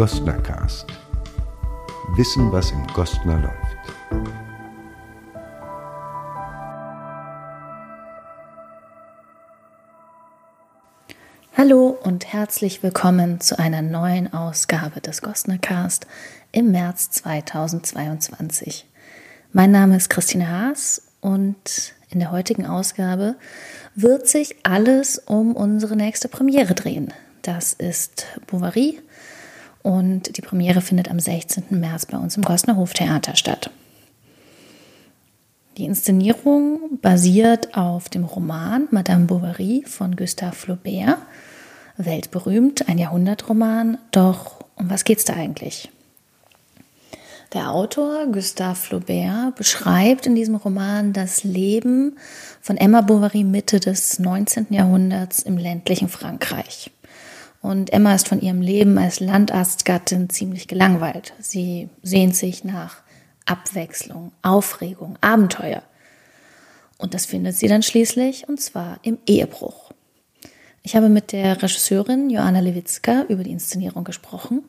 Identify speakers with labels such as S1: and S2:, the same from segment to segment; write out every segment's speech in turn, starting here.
S1: Gostnercast. Wissen, was im Gostner läuft.
S2: Hallo und herzlich willkommen zu einer neuen Ausgabe des Gostnercast im März 2022. Mein Name ist Christine Haas und in der heutigen Ausgabe wird sich alles um unsere nächste Premiere drehen. Das ist Bovary und die Premiere findet am 16. März bei uns im Gosner Hoftheater statt. Die Inszenierung basiert auf dem Roman Madame Bovary von Gustave Flaubert, weltberühmt, ein Jahrhundertroman. Doch um was geht es da eigentlich? Der Autor Gustave Flaubert beschreibt in diesem Roman das Leben von Emma Bovary Mitte des 19. Jahrhunderts im ländlichen Frankreich. Und Emma ist von ihrem Leben als Landarztgattin ziemlich gelangweilt. Sie sehnt sich nach Abwechslung, Aufregung, Abenteuer. Und das findet sie dann schließlich, und zwar im Ehebruch. Ich habe mit der Regisseurin Joanna Lewitzka über die Inszenierung gesprochen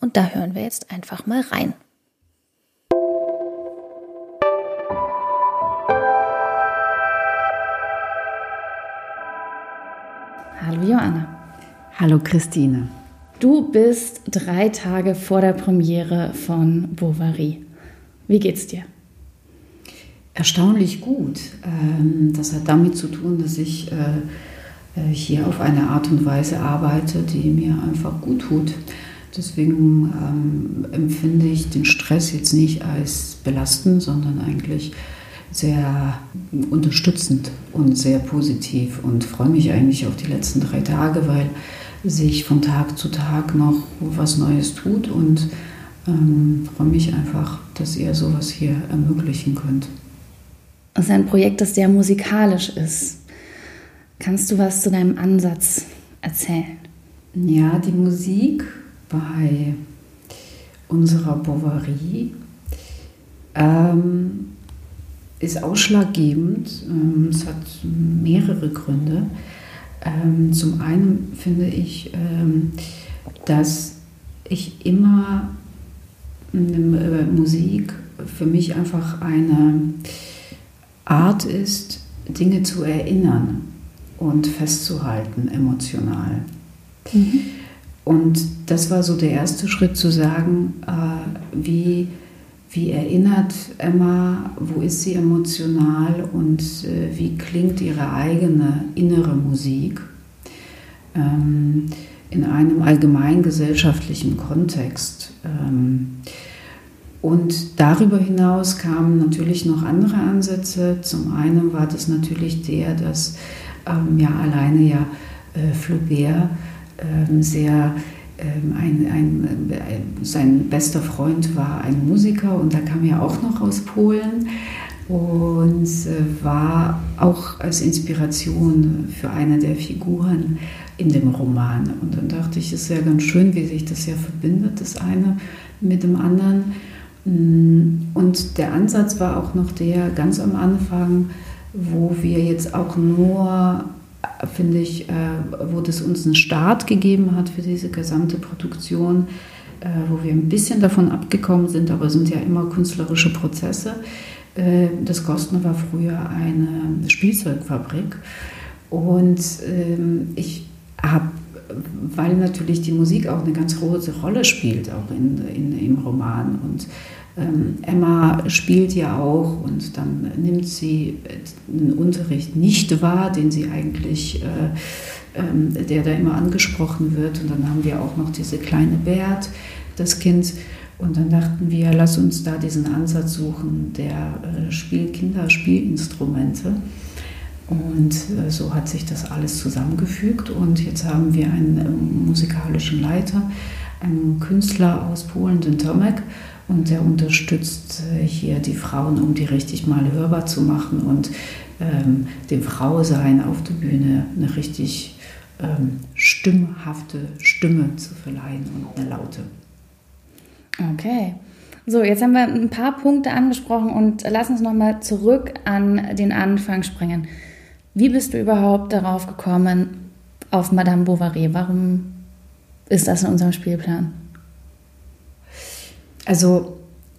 S2: und da hören wir jetzt einfach mal rein. Hallo Joanna.
S3: Hallo Christine.
S2: Du bist drei Tage vor der Premiere von Bovary. Wie geht's dir?
S3: Erstaunlich gut. Ähm, das hat damit zu tun, dass ich äh, äh, hier auf eine Art und Weise arbeite, die mir einfach gut tut. Deswegen ähm, empfinde ich den Stress jetzt nicht als belastend, sondern eigentlich sehr unterstützend und sehr positiv und freue mich eigentlich auf die letzten drei Tage, weil sich von Tag zu Tag noch was Neues tut und ähm, freue mich einfach, dass ihr sowas hier ermöglichen könnt.
S2: Es ist ein Projekt, das sehr musikalisch ist. Kannst du was zu deinem Ansatz erzählen?
S3: Ja, die Musik bei unserer Bovary ähm, ist ausschlaggebend. Ähm, es hat mehrere Gründe. Ähm, zum einen finde ich, ähm, dass ich immer äh, Musik für mich einfach eine Art ist, Dinge zu erinnern und festzuhalten emotional. Mhm. Und das war so der erste Schritt zu sagen, äh, wie wie erinnert Emma, wo ist sie emotional und äh, wie klingt ihre eigene innere Musik ähm, in einem allgemeingesellschaftlichen Kontext. Ähm, und darüber hinaus kamen natürlich noch andere Ansätze. Zum einen war das natürlich der, dass ähm, ja alleine ja äh, Flaubert ähm, sehr ein, ein, ein, sein bester Freund war ein Musiker und da kam er auch noch aus Polen und äh, war auch als Inspiration für eine der Figuren in dem Roman. Und dann dachte ich, es ist ja ganz schön, wie sich das ja verbindet, das eine mit dem anderen. Mm, und der Ansatz war auch noch der ganz am Anfang, wo wir jetzt auch nur finde ich, äh, wo das uns einen Start gegeben hat für diese gesamte Produktion, äh, wo wir ein bisschen davon abgekommen sind, aber es sind ja immer künstlerische Prozesse. Äh, das Gostner war früher eine Spielzeugfabrik und ähm, ich habe weil natürlich die Musik auch eine ganz große Rolle spielt, auch in, in, im Roman. Und ähm, Emma spielt ja auch und dann nimmt sie einen Unterricht nicht wahr, den sie eigentlich, äh, äh, der da immer angesprochen wird. Und dann haben wir auch noch diese kleine Bert, das Kind. Und dann dachten wir, lass uns da diesen Ansatz suchen der äh, Spiel Kinderspielinstrumente. Und äh, so hat sich das alles zusammengefügt. Und jetzt haben wir einen ähm, musikalischen Leiter, einen Künstler aus Polen, den Tomek und der unterstützt äh, hier die Frauen, um die richtig mal hörbar zu machen und ähm, dem Frausein auf der Bühne eine richtig ähm, stimmhafte Stimme zu verleihen und eine laute.
S2: Okay. So, jetzt haben wir ein paar Punkte angesprochen und lass uns nochmal zurück an den Anfang springen. Wie bist du überhaupt darauf gekommen, auf Madame Bovary? Warum ist das in unserem Spielplan?
S3: Also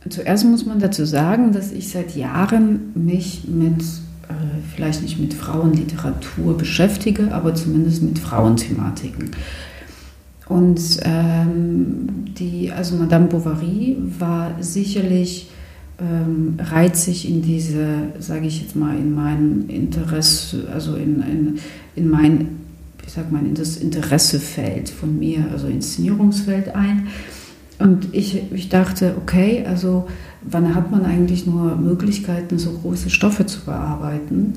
S3: zuerst muss man dazu sagen, dass ich seit Jahren mich mit, äh, vielleicht nicht mit Frauenliteratur beschäftige, aber zumindest mit Frauenthematiken. Und ähm, die, also Madame Bovary war sicherlich ähm, reizig in diese, sage ich jetzt mal, in mein Interesse, also in, in, in mein, ich sag mal, in das Interessefeld von mir, also Inszenierungsfeld ein. Und ich, ich dachte, okay, also wann hat man eigentlich nur Möglichkeiten, so große Stoffe zu bearbeiten?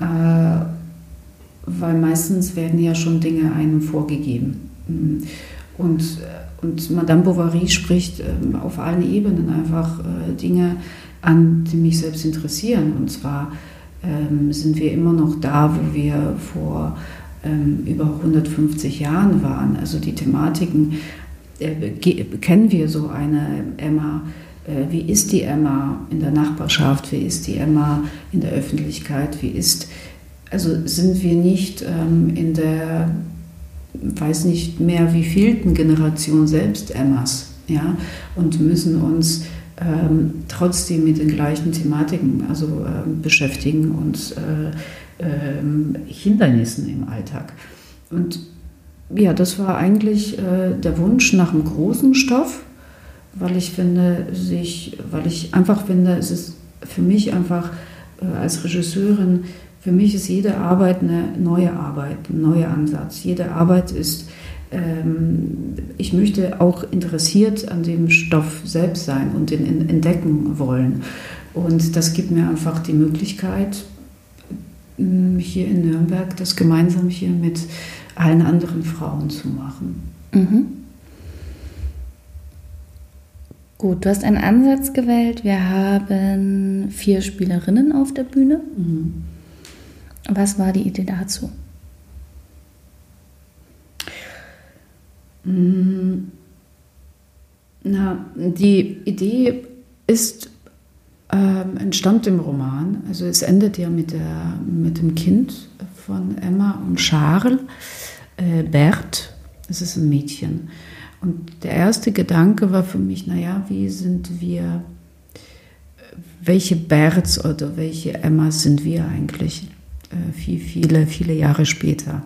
S3: Äh, weil meistens werden ja schon Dinge einem vorgegeben. Und, und Madame Bovary spricht ähm, auf allen Ebenen einfach äh, Dinge an, die mich selbst interessieren. Und zwar ähm, sind wir immer noch da, wo wir vor ähm, über 150 Jahren waren. Also die Thematiken äh, kennen wir so eine Emma. Äh, wie ist die Emma in der Nachbarschaft? Wie ist die Emma in der Öffentlichkeit? Wie ist, also sind wir nicht ähm, in der, weiß nicht mehr wie vielten Generation selbst Emmas, ja, und müssen uns ähm, trotzdem mit den gleichen Thematiken also ähm, beschäftigen und äh, ähm, Hindernissen im Alltag. Und ja, das war eigentlich äh, der Wunsch nach einem großen Stoff, weil ich finde, sich, weil ich einfach finde, es ist für mich einfach äh, als Regisseurin, für mich ist jede Arbeit eine neue Arbeit, ein neuer Ansatz. Jede Arbeit ist, ähm, ich möchte auch interessiert an dem Stoff selbst sein und ihn entdecken wollen. Und das gibt mir einfach die Möglichkeit, hier in Nürnberg das gemeinsam hier mit allen anderen Frauen zu machen. Mhm.
S2: Gut, du hast einen Ansatz gewählt. Wir haben vier Spielerinnen auf der Bühne. Mhm. Was war die Idee dazu?
S3: Mm, na, die Idee ist ähm, entstammt im Roman. Also es endet ja mit, der, mit dem Kind von Emma und Charles äh, Bert, das ist ein Mädchen. Und der erste Gedanke war für mich, naja, wie sind wir, welche Berts oder welche Emmas sind wir eigentlich? Äh, viel, viele, viele Jahre später.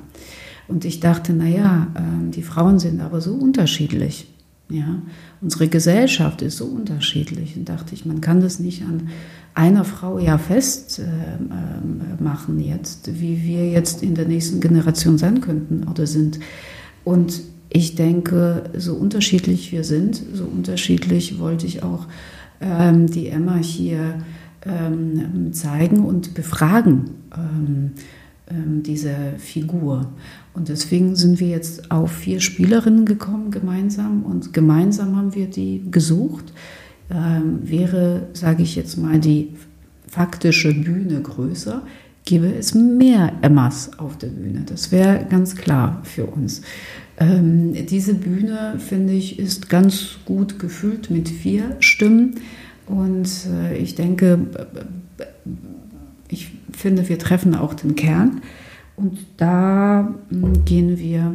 S3: Und ich dachte, naja, äh, die Frauen sind aber so unterschiedlich. Ja, unsere Gesellschaft ist so unterschiedlich. Und dachte ich, man kann das nicht an einer Frau ja festmachen äh, äh, jetzt, wie wir jetzt in der nächsten Generation sein könnten oder sind. Und ich denke, so unterschiedlich wir sind, so unterschiedlich wollte ich auch ähm, die Emma hier ähm, zeigen und befragen, ähm, ähm diese Figur. Und deswegen sind wir jetzt auf vier Spielerinnen gekommen gemeinsam und gemeinsam haben wir die gesucht ähm, wäre, sage ich jetzt mal, die faktische Bühne größer, gäbe es mehr Emmas auf der Bühne. Das wäre ganz klar für uns. Ähm, diese Bühne, finde ich, ist ganz gut gefüllt mit vier Stimmen. Und äh, ich denke, ich finde, wir treffen auch den Kern. Und da hm, gehen wir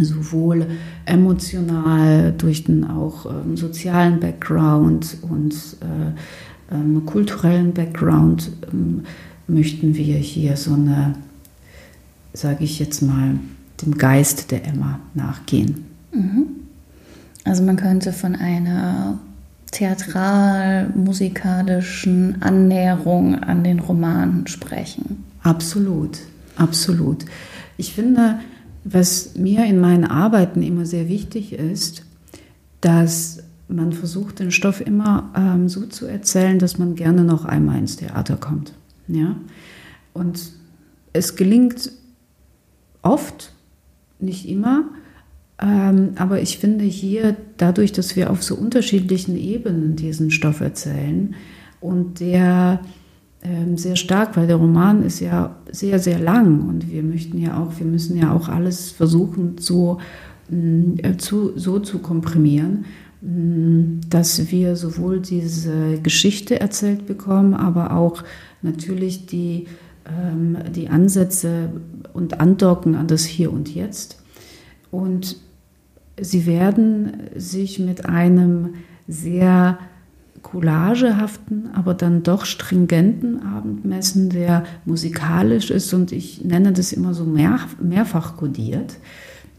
S3: sowohl emotional durch den auch ähm, sozialen Background und äh, ähm, kulturellen Background ähm, möchten wir hier so eine, sage ich jetzt mal, dem Geist der Emma nachgehen. Mhm.
S2: Also man könnte von einer theatral-musikalischen Annäherung an den Roman sprechen.
S3: Absolut, absolut. Ich finde, was mir in meinen Arbeiten immer sehr wichtig ist, dass man versucht, den Stoff immer ähm, so zu erzählen, dass man gerne noch einmal ins Theater kommt. Ja? Und es gelingt oft, nicht immer, ähm, aber ich finde hier, dadurch, dass wir auf so unterschiedlichen Ebenen diesen Stoff erzählen und der sehr stark, weil der Roman ist ja sehr, sehr lang und wir möchten ja auch, wir müssen ja auch alles versuchen zu, mm, äh, zu, so zu komprimieren, mm, dass wir sowohl diese Geschichte erzählt bekommen, aber auch natürlich die, ähm, die Ansätze und Andocken an das Hier und Jetzt. Und sie werden sich mit einem sehr collagehaften, aber dann doch stringenten Abendmessen, der musikalisch ist und ich nenne das immer so mehr, mehrfach kodiert,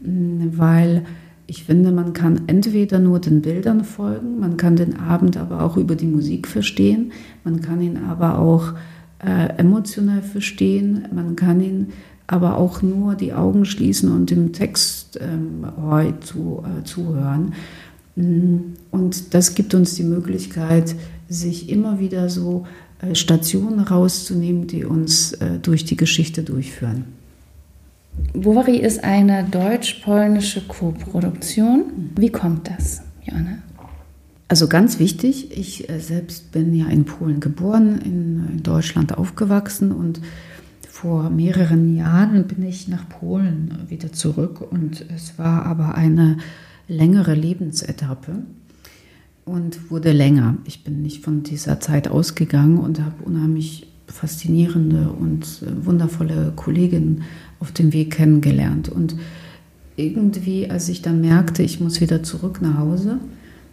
S3: weil ich finde, man kann entweder nur den Bildern folgen, man kann den Abend aber auch über die Musik verstehen, man kann ihn aber auch äh, emotional verstehen, man kann ihn aber auch nur die Augen schließen und dem Text ähm, zu, äh, zuhören. Mm, und das gibt uns die Möglichkeit, sich immer wieder so äh, Stationen rauszunehmen, die uns äh, durch die Geschichte durchführen.
S2: Bovary ist eine deutsch-polnische Co-Produktion. Wie kommt das, Joanna?
S3: Also ganz wichtig, ich äh, selbst bin ja in Polen geboren, in, Deutschland aufgewachsen und vor mehreren Jahren bin ich nach Polen wieder zurück und es war aber eine längere Lebensetappe und wurde länger. Ich bin nicht von dieser Zeit ausgegangen und habe unheimlich faszinierende und äh, wundervolle Kolleginnen auf dem Weg kennengelernt. Und irgendwie, als ich dann merkte, ich muss wieder zurück nach Hause,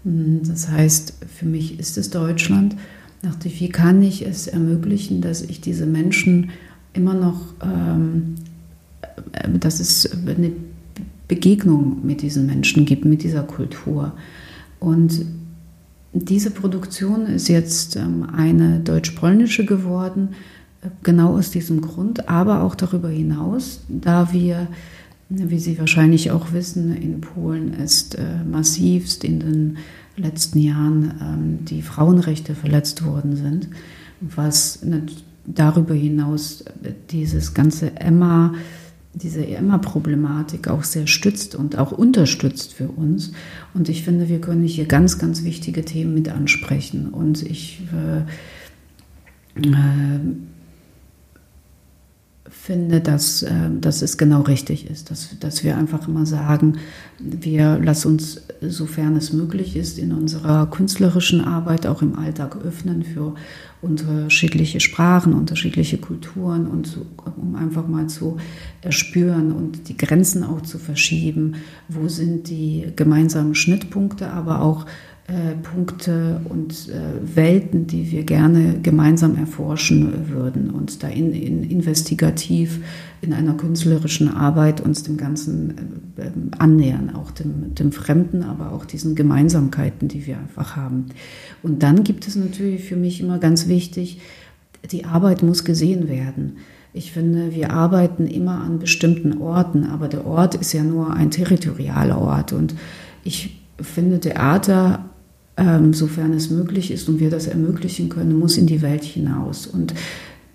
S3: hm, das heißt, für mich ist es Deutschland, dachte ich, wie kann ich es ermöglichen, dass ich diese Menschen immer noch, ähm, äh, dass es eine Begegnung mit diesen Menschen gibt, mit dieser Kultur. Und diese Produktion ist jetzt ähm, eine deutsch-polnische geworden, äh, genau aus diesem Grund, aber auch darüber hinaus, da wir, wie Sie wahrscheinlich auch wissen, in Polen ist äh, massivst in den letzten Jahren ähm, die Frauenrechte verletzt worden sind, was darüber hinaus äh, dieses ganze Emma diese Emma-Problematik auch sehr stützt und auch unterstützt für uns. Und ich finde, wir können hier ganz, ganz wichtige Themen mit ansprechen. Und ich äh, äh, finde, dass, äh, dass es genau richtig ist, dass, dass wir einfach immer sagen, wir lassen uns, sofern es möglich ist, in unserer künstlerischen Arbeit auch im Alltag öffnen für unterschiedliche Sprachen, unterschiedliche Kulturen und so, um einfach mal zu erspüren und die Grenzen auch zu verschieben. Wo sind die gemeinsamen Schnittpunkte, aber auch äh, Punkte und äh, Welten, die wir gerne gemeinsam erforschen würden und da in, in investigativ in einer künstlerischen Arbeit uns dem Ganzen äh, ähm, annähern, auch dem, dem Fremden, aber auch diesen Gemeinsamkeiten, die wir einfach haben. Und dann gibt es natürlich für mich immer ganz wichtig, die Arbeit muss gesehen werden. Ich finde, wir arbeiten immer an bestimmten Orten, aber der Ort ist ja nur ein territorialer Ort. Und ich finde, Theater ähm, sofern es möglich ist und wir das ermöglichen können, muss in die Welt hinaus. Und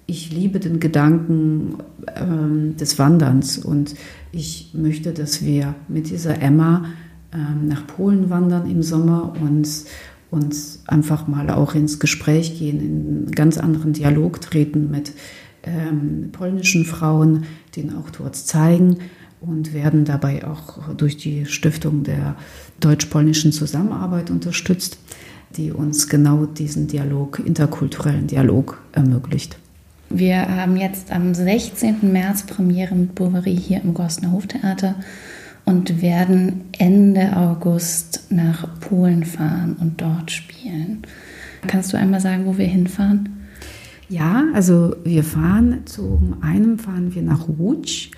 S3: ich liebe den Gedanken ähm, des Wanderns und ich möchte, dass wir mit dieser Emma ähm, nach Polen wandern im Sommer und uns einfach mal auch ins Gespräch gehen, in einen ganz anderen Dialog treten mit ähm, polnischen Frauen, denen auch dort zeigen und werden dabei auch durch die Stiftung der deutsch-polnischen Zusammenarbeit unterstützt, die uns genau diesen Dialog, interkulturellen Dialog ermöglicht.
S2: Wir haben jetzt am 16. März Premiere mit Bovary hier im Gosner Hoftheater und werden Ende August nach Polen fahren und dort spielen. Kannst du einmal sagen, wo wir hinfahren?
S3: Ja, also wir fahren zum einen fahren wir nach Łódź.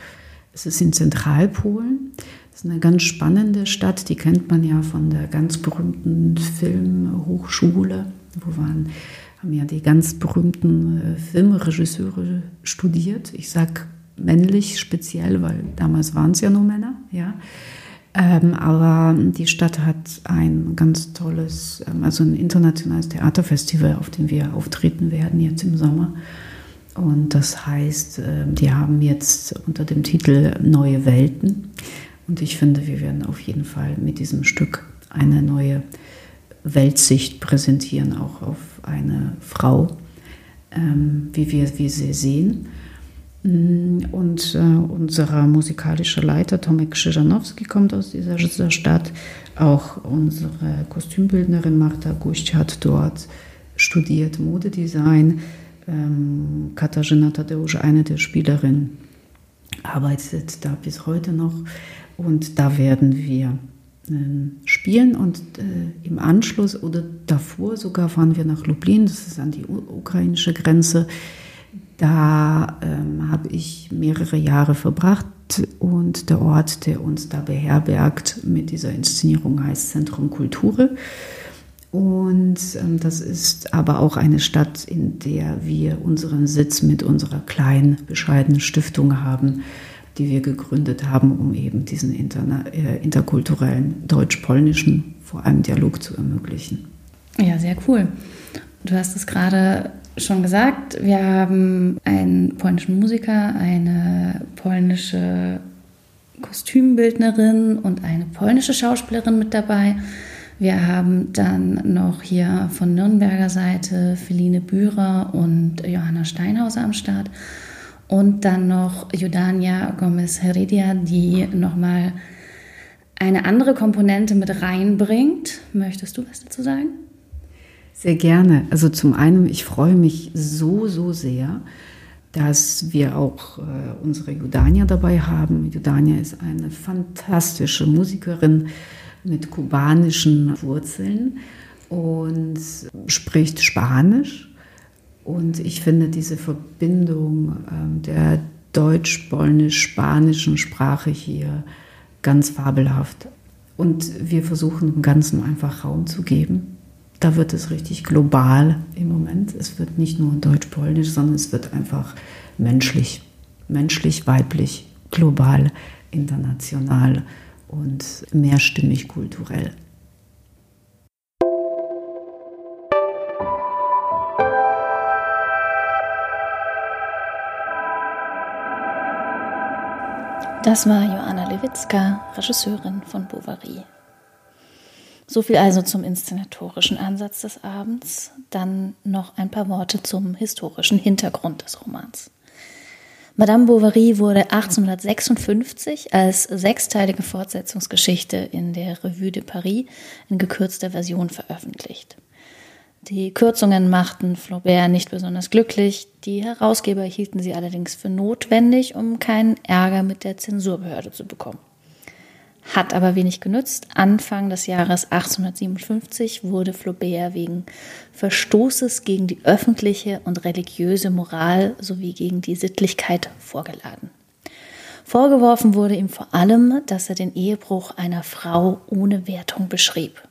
S3: Es ist in Zentralpolen. Das ist eine ganz spannende Stadt, die kennt man ja von der ganz berühmten Filmhochschule, wo waren, haben ja die ganz berühmten äh, Filmregisseure studiert. Ich sage männlich speziell, weil damals waren es ja nur Männer, ja. Ähm, aber die Stadt hat ein ganz tolles, ähm, also ein internationales Theaterfestival, auf dem wir auftreten werden jetzt im Sommer. Und das heißt, äh, die haben jetzt unter dem Titel Neue Welten und ich finde, wir werden auf jeden Fall mit diesem Stück eine neue Weltsicht präsentieren, auch auf eine Frau, ähm, wie wir wie sie sehen. Mm, und äh, unser musikalischer Leiter Tomek Krzyżanowski kommt aus dieser, dieser Stadt. Auch unsere Kostümbildnerin Marta Guść hat dort studiert Modedesign. Ähm, Katarzyna Tadeusz, eine der Spielerinnen, arbeitet da bis heute noch. Und da werden wir ähm, spielen und äh, im Anschluss oder davor sogar fahren wir nach Lublin, das ist an die ukrainische Grenze. Da ähm, habe ich mehrere Jahre verbracht und der Ort, der uns da beherbergt mit dieser Inszenierung heißt Zentrum Kulture. Und ähm, das ist aber auch eine Stadt, in der wir unseren Sitz mit unserer kleinen, bescheidenen Stiftung haben, die wir gegründet haben, um eben diesen äh, interkulturellen deutsch-polnischen, vor allem Dialog zu ermöglichen.
S2: Ja, sehr cool. Du hast es gerade schon gesagt, wir haben einen polnischen Musiker, eine polnische Kostümbildnerin und eine polnische Schauspielerin mit dabei. Wir haben dann noch hier von Nürnberger Seite Feline Bührer und Johanna Steinhauser am Start. Und dann noch Judania Gomez Heredia, die nochmal eine andere Komponente mit reinbringt. Möchtest du was dazu sagen?
S3: Sehr gerne. Also zum einen, ich freue mich so, so sehr, dass wir auch äh, unsere Judania dabei haben. Judania ist eine fantastische Musikerin mit kubanischen Wurzeln und spricht Spanisch. Und ich finde diese Verbindung äh, der deutsch-polnisch-spanischen Sprache hier ganz fabelhaft. Und wir versuchen dem Ganzen einfach Raum zu geben da wird es richtig global im Moment. Es wird nicht nur deutsch-polnisch, sondern es wird einfach menschlich, menschlich, weiblich, global, international und mehrstimmig kulturell.
S2: Das war Joanna Lewitzka, Regisseurin von Bovary. So viel also zum inszenatorischen Ansatz des Abends. Dann noch ein paar Worte zum historischen Hintergrund des Romans. Madame Bovary wurde 1856 als sechsteilige Fortsetzungsgeschichte in der Revue de Paris in gekürzter Version veröffentlicht. Die Kürzungen machten Flaubert nicht besonders glücklich, die Herausgeber hielten sie allerdings für notwendig, um keinen Ärger mit der Zensurbehörde zu bekommen hat aber wenig genützt. Anfang des Jahres 1857 wurde Flaubert wegen Verstoßes gegen die öffentliche und religiöse Moral sowie gegen die Sittlichkeit vorgeladen. Vorgeworfen wurde ihm vor allem, dass er den Ehebruch einer Frau ohne Wertung beschrieb.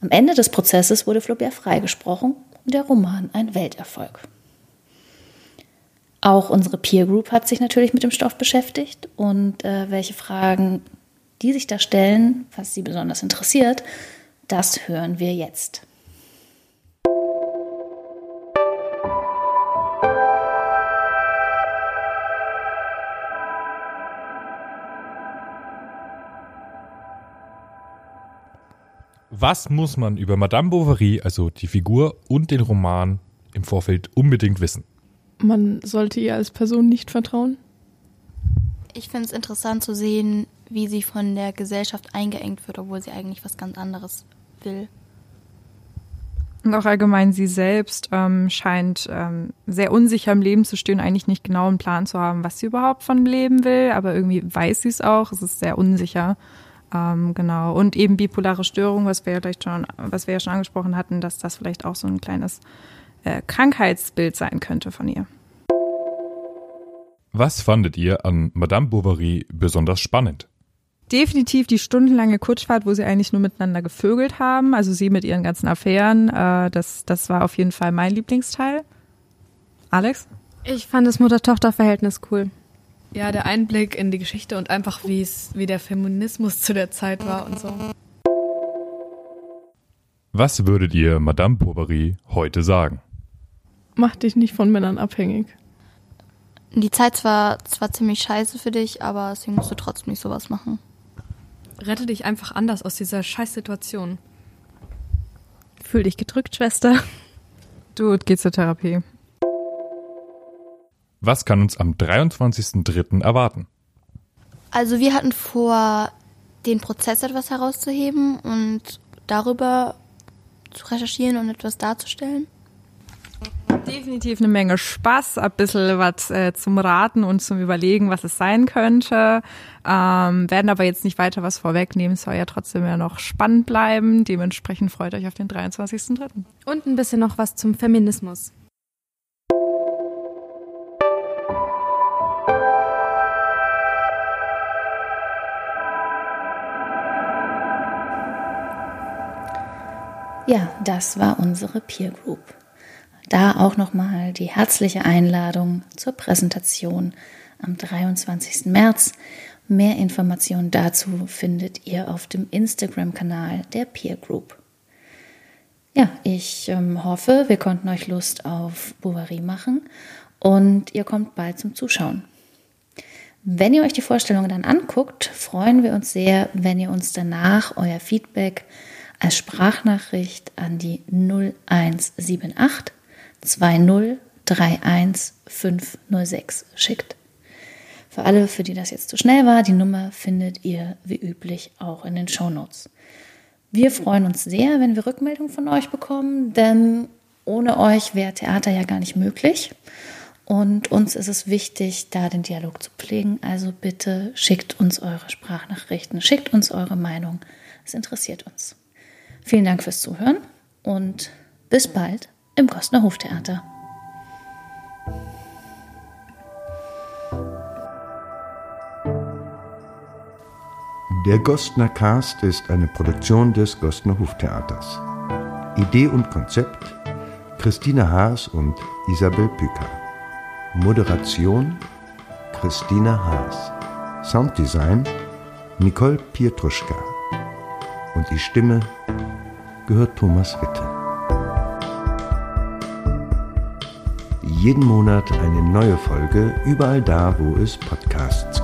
S2: Am Ende des Prozesses wurde Flaubert freigesprochen und der Roman ein Welterfolg. Auch unsere Peer Group hat sich natürlich mit dem Stoff beschäftigt und äh, welche Fragen die sich da stellen, was sie besonders interessiert, das hören wir jetzt.
S4: Was muss man über Madame Bovary, also die Figur und den Roman, im Vorfeld unbedingt wissen?
S5: Man sollte ihr als Person nicht vertrauen.
S6: Ich finde es interessant zu sehen, wie sie von der Gesellschaft eingeengt wird, obwohl sie eigentlich was ganz anderes will.
S5: Und auch allgemein sie selbst ähm, scheint ähm, sehr unsicher im Leben zu stehen, eigentlich nicht genau einen Plan zu haben, was sie überhaupt von Leben will, aber irgendwie weiß sie es auch. Es ist sehr unsicher. Ähm, genau. Und eben bipolare Störung, was wir ja vielleicht schon, was wir ja schon angesprochen hatten, dass das vielleicht auch so ein kleines äh, Krankheitsbild sein könnte von ihr.
S4: Was fandet ihr an Madame Bovary besonders spannend?
S5: Definitiv die stundenlange Kutschfahrt, wo sie eigentlich nur miteinander gevögelt haben. Also sie mit ihren ganzen Affären. Äh, das, das war auf jeden Fall mein Lieblingsteil. Alex?
S7: Ich fand das Mutter-Tochter-Verhältnis cool. Ja, der Einblick in die Geschichte und einfach, wie es, wie der Feminismus zu der Zeit war und so.
S4: Was würdet ihr Madame Bovary heute sagen?
S5: Mach dich nicht von Männern abhängig.
S6: Die Zeit war zwar ziemlich scheiße für dich, aber deswegen musst du trotzdem nicht sowas machen.
S7: Rette dich einfach anders aus dieser Scheißsituation.
S5: Fühl dich gedrückt, Schwester. Du, geh zur Therapie.
S4: Was kann uns am 23.03. erwarten?
S6: Also wir hatten vor, den Prozess etwas herauszuheben und darüber zu recherchieren und etwas darzustellen.
S5: Definitiv eine Menge Spaß, ein bisschen was äh, zum Raten und zum Überlegen, was es sein könnte. Ähm, werden aber jetzt nicht weiter was vorwegnehmen. Es soll ja trotzdem ja noch spannend bleiben. Dementsprechend freut euch auf den 23.3.
S7: Und ein bisschen noch was zum Feminismus.
S2: Ja, das war unsere Peer Group. Da auch nochmal die herzliche Einladung zur Präsentation am 23. März. Mehr Informationen dazu findet ihr auf dem Instagram-Kanal der Peer Group. Ja, ich ähm, hoffe, wir konnten euch Lust auf Bouverie machen und ihr kommt bald zum Zuschauen. Wenn ihr euch die Vorstellung dann anguckt, freuen wir uns sehr, wenn ihr uns danach euer Feedback als Sprachnachricht an die 0178 20 31 506 schickt. Für alle, für die das jetzt zu schnell war, die Nummer findet ihr wie üblich auch in den Show Notes. Wir freuen uns sehr, wenn wir Rückmeldungen von euch bekommen, denn ohne euch wäre Theater ja gar nicht möglich. Und uns ist es wichtig, da den Dialog zu pflegen. Also bitte schickt uns eure Sprachnachrichten, schickt uns eure Meinung. Es interessiert uns. Vielen Dank fürs Zuhören und bis bald im Kostner Hoftheater.
S1: Der Gostner Cast ist eine Produktion des Gostner Hoftheaters. Idee und Konzept Christine Haas und Isabel Püker. Moderation Christine Haas. Sounddesign Nicole Pietruschka. Und die Stimme gehört Thomas Witte. Jeden Monat eine neue Folge, überall da, wo es Podcasts gibt.